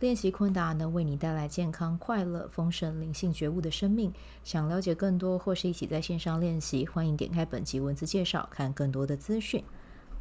练习昆达能为你带来健康、快乐、丰盛、灵性觉悟的生命。想了解更多或是一起在线上练习，欢迎点开本集文字介绍，看更多的资讯。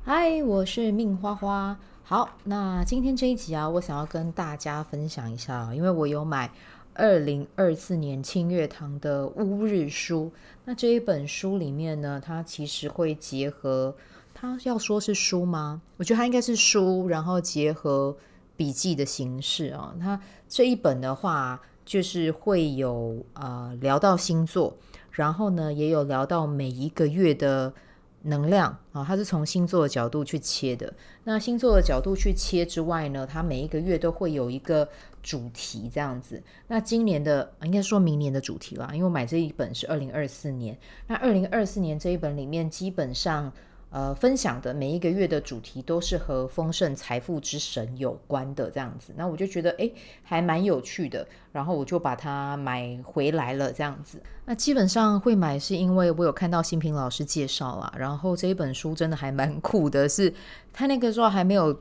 嗨，我是命花花。好，那今天这一集啊，我想要跟大家分享一下，因为我有买二零二四年清月堂的乌日书。那这一本书里面呢，它其实会结合，它要说是书吗？我觉得它应该是书，然后结合。笔记的形式啊，它这一本的话，就是会有呃聊到星座，然后呢也有聊到每一个月的能量啊，它是从星座的角度去切的。那星座的角度去切之外呢，它每一个月都会有一个主题这样子。那今年的应该说明年的主题啦，因为我买这一本是二零二四年。那二零二四年这一本里面基本上。呃，分享的每一个月的主题都是和丰盛财富之神有关的这样子，那我就觉得诶，还蛮有趣的，然后我就把它买回来了这样子。那基本上会买是因为我有看到新平老师介绍啦，然后这一本书真的还蛮酷的是，是他那个时候还没有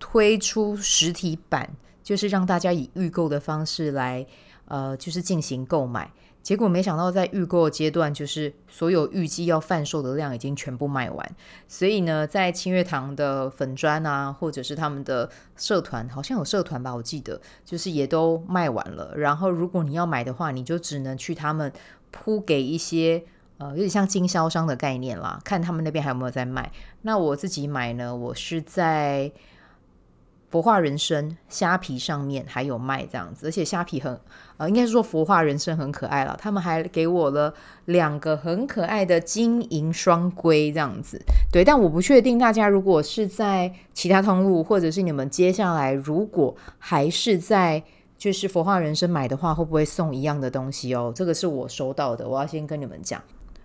推出实体版，就是让大家以预购的方式来，呃，就是进行购买。结果没想到，在预购阶段，就是所有预计要贩售的量已经全部卖完。所以呢，在清月堂的粉专啊，或者是他们的社团，好像有社团吧，我记得就是也都卖完了。然后，如果你要买的话，你就只能去他们铺给一些呃，有点像经销商的概念啦，看他们那边还有没有在卖。那我自己买呢，我是在。佛化人参虾皮上面还有卖这样子，而且虾皮很呃，应该是说佛化人参很可爱了。他们还给我了两个很可爱的金银双龟这样子，对。但我不确定大家如果是在其他通路，或者是你们接下来如果还是在就是佛化人生买的话，会不会送一样的东西哦？这个是我收到的，我要先跟你们讲。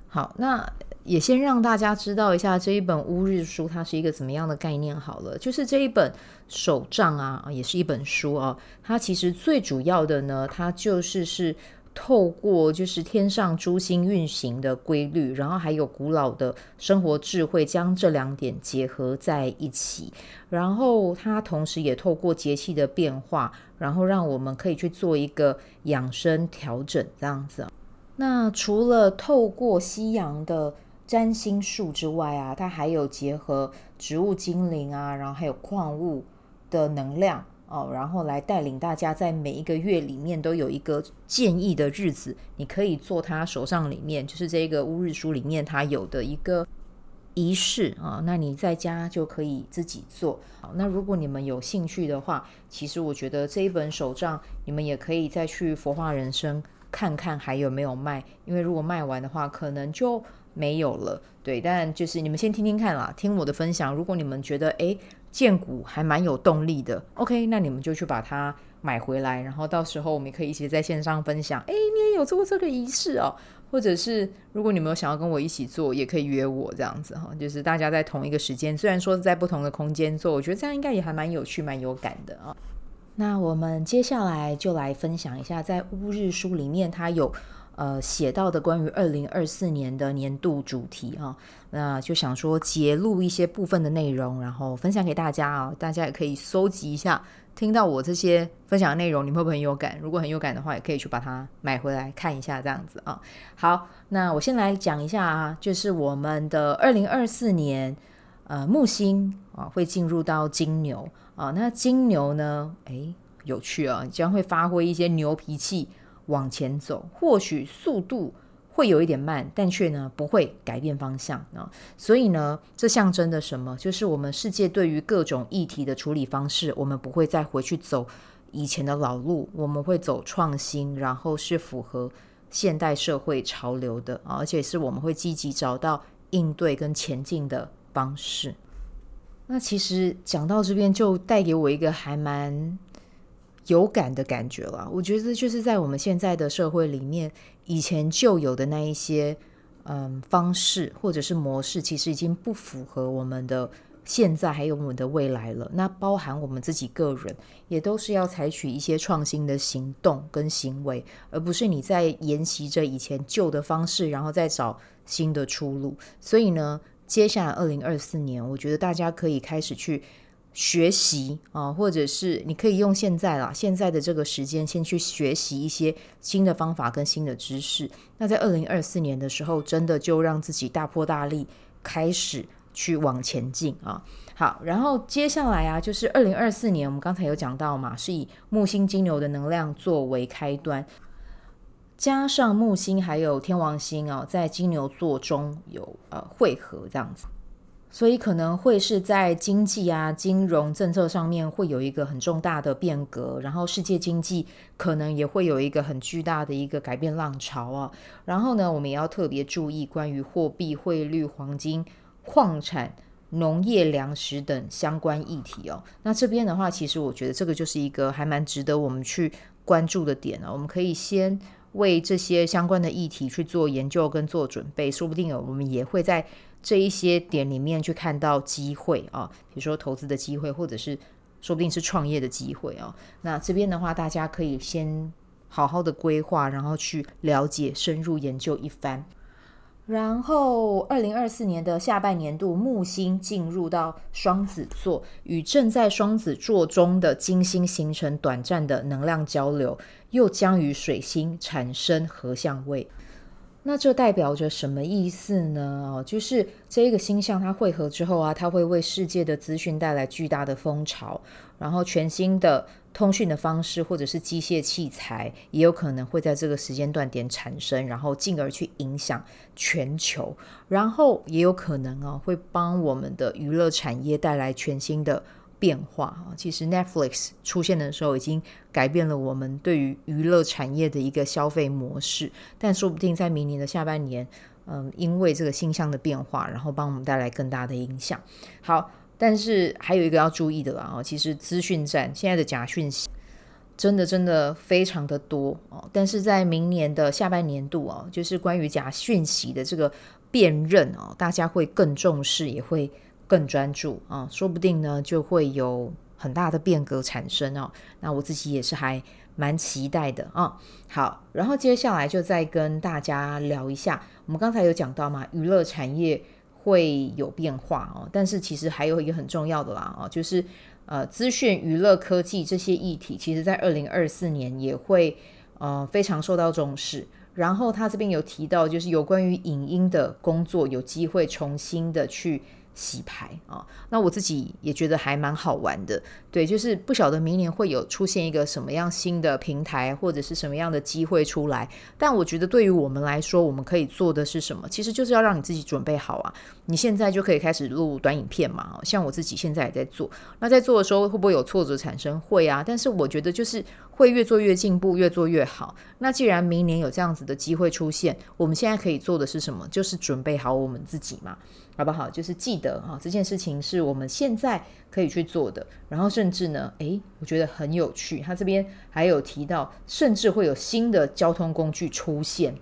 好，那。也先让大家知道一下这一本乌日书它是一个怎么样的概念好了，就是这一本手账啊，也是一本书啊，它其实最主要的呢，它就是是透过就是天上诸星运行的规律，然后还有古老的生活智慧，将这两点结合在一起，然后它同时也透过节气的变化，然后让我们可以去做一个养生调整这样子。那除了透过西洋的占星术之外啊，它还有结合植物精灵啊，然后还有矿物的能量哦，然后来带领大家在每一个月里面都有一个建议的日子，你可以做他手上里面就是这个乌日书里面它有的一个仪式啊，那你在家就可以自己做。好，那如果你们有兴趣的话，其实我觉得这一本手账你们也可以再去佛化人生看看还有没有卖，因为如果卖完的话，可能就。没有了，对，但就是你们先听听看啦，听我的分享。如果你们觉得诶，荐股还蛮有动力的，OK，那你们就去把它买回来，然后到时候我们可以一起在线上分享。诶，你也有做过这个仪式哦，或者是如果你们有想要跟我一起做，也可以约我这样子哈，就是大家在同一个时间，虽然说是在不同的空间做，我觉得这样应该也还蛮有趣、蛮有感的啊。那我们接下来就来分享一下，在乌日书里面它有。呃，写到的关于二零二四年的年度主题啊，那就想说节录一些部分的内容，然后分享给大家啊，大家也可以搜集一下。听到我这些分享的内容，你会不会很有感？如果很有感的话，也可以去把它买回来看一下，这样子啊。好，那我先来讲一下啊，就是我们的二零二四年，呃，木星啊会进入到金牛啊，那金牛呢，诶，有趣啊，将会发挥一些牛脾气。往前走，或许速度会有一点慢，但却呢不会改变方向啊。所以呢，这象征的什么？就是我们世界对于各种议题的处理方式，我们不会再回去走以前的老路，我们会走创新，然后是符合现代社会潮流的啊，而且是我们会积极找到应对跟前进的方式。那其实讲到这边，就带给我一个还蛮。有感的感觉了，我觉得就是在我们现在的社会里面，以前旧有的那一些嗯方式或者是模式，其实已经不符合我们的现在还有我们的未来了。那包含我们自己个人，也都是要采取一些创新的行动跟行为，而不是你在沿袭着以前旧的方式，然后再找新的出路。所以呢，接下来二零二四年，我觉得大家可以开始去。学习啊，或者是你可以用现在啦，现在的这个时间先去学习一些新的方法跟新的知识。那在二零二四年的时候，真的就让自己大破大立，开始去往前进啊。好，然后接下来啊，就是二零二四年，我们刚才有讲到嘛，是以木星金牛的能量作为开端，加上木星还有天王星啊，在金牛座中有呃汇合这样子。所以可能会是在经济啊、金融政策上面会有一个很重大的变革，然后世界经济可能也会有一个很巨大的一个改变浪潮啊。然后呢，我们也要特别注意关于货币、汇率、黄金、矿产、农业、粮食等相关议题哦。那这边的话，其实我觉得这个就是一个还蛮值得我们去关注的点啊。我们可以先为这些相关的议题去做研究跟做准备，说不定我们也会在。这一些点里面去看到机会啊，比如说投资的机会，或者是说不定是创业的机会啊。那这边的话，大家可以先好好的规划，然后去了解、深入研究一番。然后，二零二四年的下半年度，木星进入到双子座，与正在双子座中的金星形成短暂的能量交流，又将与水星产生合相位。那这代表着什么意思呢？哦，就是这一个星象它汇合之后啊，它会为世界的资讯带来巨大的风潮，然后全新的通讯的方式或者是机械器材也有可能会在这个时间段点产生，然后进而去影响全球，然后也有可能啊会帮我们的娱乐产业带来全新的。变化啊，其实 Netflix 出现的时候已经改变了我们对于娱乐产业的一个消费模式，但说不定在明年的下半年，嗯，因为这个星象的变化，然后帮我们带来更大的影响。好，但是还有一个要注意的啦，其实资讯战现在的假讯息真的真的非常的多哦，但是在明年的下半年度哦，就是关于假讯息的这个辨认哦，大家会更重视，也会。更专注啊，说不定呢就会有很大的变革产生哦。那我自己也是还蛮期待的啊。好，然后接下来就再跟大家聊一下，我们刚才有讲到嘛，娱乐产业会有变化哦。但是其实还有一个很重要的啦啊，就是呃，资讯、娱乐、科技这些议题，其实在二零二四年也会呃非常受到重视。然后他这边有提到，就是有关于影音的工作，有机会重新的去。洗牌啊，那我自己也觉得还蛮好玩的，对，就是不晓得明年会有出现一个什么样新的平台，或者是什么样的机会出来。但我觉得对于我们来说，我们可以做的是什么？其实就是要让你自己准备好啊，你现在就可以开始录短影片嘛，像我自己现在也在做。那在做的时候会不会有挫折产生？会啊，但是我觉得就是会越做越进步，越做越好。那既然明年有这样子的机会出现，我们现在可以做的是什么？就是准备好我们自己嘛。好不好？就是记得哈，这件事情是我们现在可以去做的。然后甚至呢，诶，我觉得很有趣。他这边还有提到，甚至会有新的交通工具出现。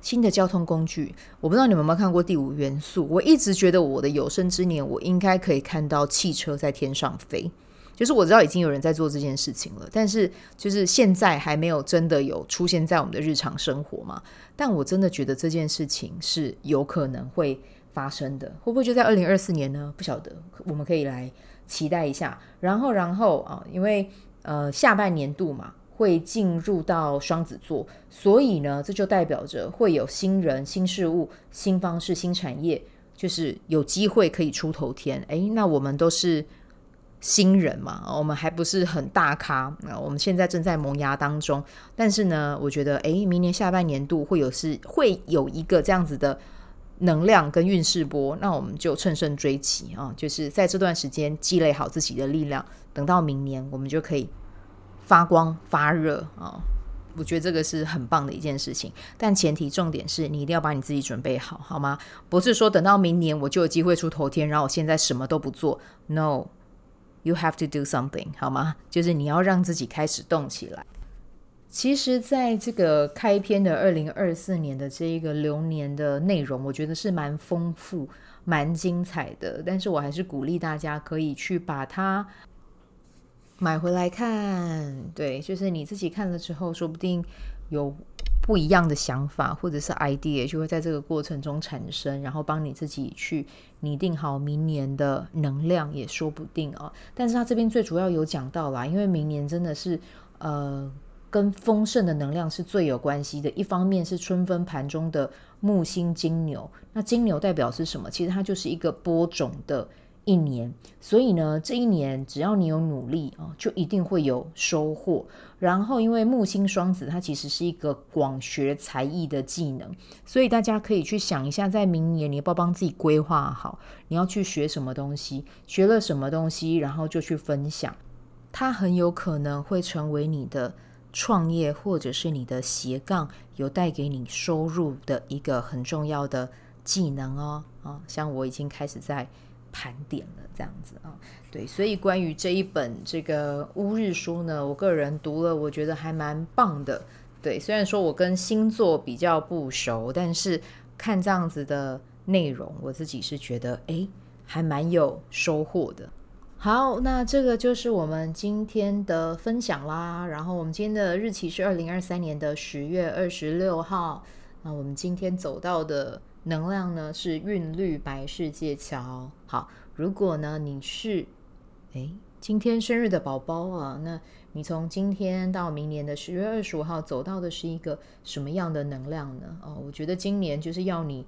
新的交通工具，我不知道你们有没有看过《第五元素》。我一直觉得我的有生之年，我应该可以看到汽车在天上飞。就是我知道已经有人在做这件事情了，但是就是现在还没有真的有出现在我们的日常生活嘛。但我真的觉得这件事情是有可能会。发生的会不会就在二零二四年呢？不晓得，我们可以来期待一下。然后，然后啊，因为呃下半年度嘛，会进入到双子座，所以呢，这就代表着会有新人、新事物、新方式、新产业，就是有机会可以出头天。诶，那我们都是新人嘛，我们还不是很大咖啊。我们现在正在萌芽当中，但是呢，我觉得诶，明年下半年度会有是会有一个这样子的。能量跟运势波，那我们就乘胜追击啊！就是在这段时间积累好自己的力量，等到明年我们就可以发光发热啊！我觉得这个是很棒的一件事情，但前提重点是你一定要把你自己准备好，好吗？不是说等到明年我就有机会出头天，然后我现在什么都不做，no。You have to do something，好吗？就是你要让自己开始动起来。其实，在这个开篇的二零二四年的这一个流年的内容，我觉得是蛮丰富、蛮精彩的。但是我还是鼓励大家可以去把它买回来看。对，就是你自己看了之后，说不定有不一样的想法或者是 idea，就会在这个过程中产生，然后帮你自己去拟定好明年的能量，也说不定啊。但是他这边最主要有讲到啦，因为明年真的是呃。跟丰盛的能量是最有关系的。一方面是春分盘中的木星金牛，那金牛代表是什么？其实它就是一个播种的一年。所以呢，这一年只要你有努力啊，就一定会有收获。然后，因为木星双子它其实是一个广学才艺的技能，所以大家可以去想一下，在明年你要不要帮自己规划好，你要去学什么东西，学了什么东西，然后就去分享。它很有可能会成为你的。创业或者是你的斜杠有带给你收入的一个很重要的技能哦，啊，像我已经开始在盘点了这样子啊，对，所以关于这一本这个乌日书呢，我个人读了，我觉得还蛮棒的。对，虽然说我跟星座比较不熟，但是看这样子的内容，我自己是觉得诶，还蛮有收获的。好，那这个就是我们今天的分享啦。然后我们今天的日期是二零二三年的十月二十六号。那我们今天走到的能量呢是韵律白世界桥。好，如果呢你是诶今天生日的宝宝啊，那你从今天到明年的十月二十五号走到的是一个什么样的能量呢？哦，我觉得今年就是要你。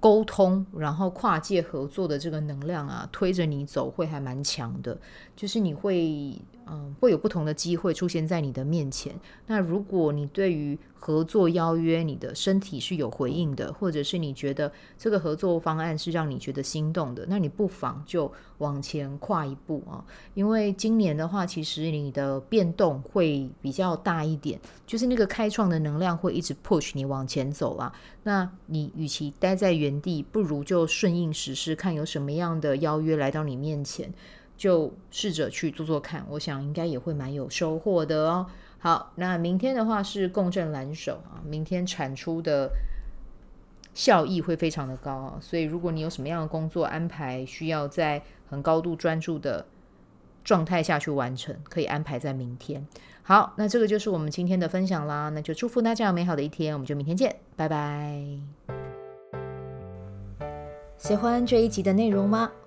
沟通，然后跨界合作的这个能量啊，推着你走会还蛮强的，就是你会。嗯，会有不同的机会出现在你的面前。那如果你对于合作邀约，你的身体是有回应的，或者是你觉得这个合作方案是让你觉得心动的，那你不妨就往前跨一步啊。因为今年的话，其实你的变动会比较大一点，就是那个开创的能量会一直 push 你往前走啊。那你与其待在原地，不如就顺应时势，看有什么样的邀约来到你面前。就试着去做做看，我想应该也会蛮有收获的哦。好，那明天的话是共振蓝手啊，明天产出的效益会非常的高啊，所以如果你有什么样的工作安排，需要在很高度专注的状态下去完成，可以安排在明天。好，那这个就是我们今天的分享啦，那就祝福大家有美好的一天，我们就明天见，拜拜。喜欢这一集的内容吗？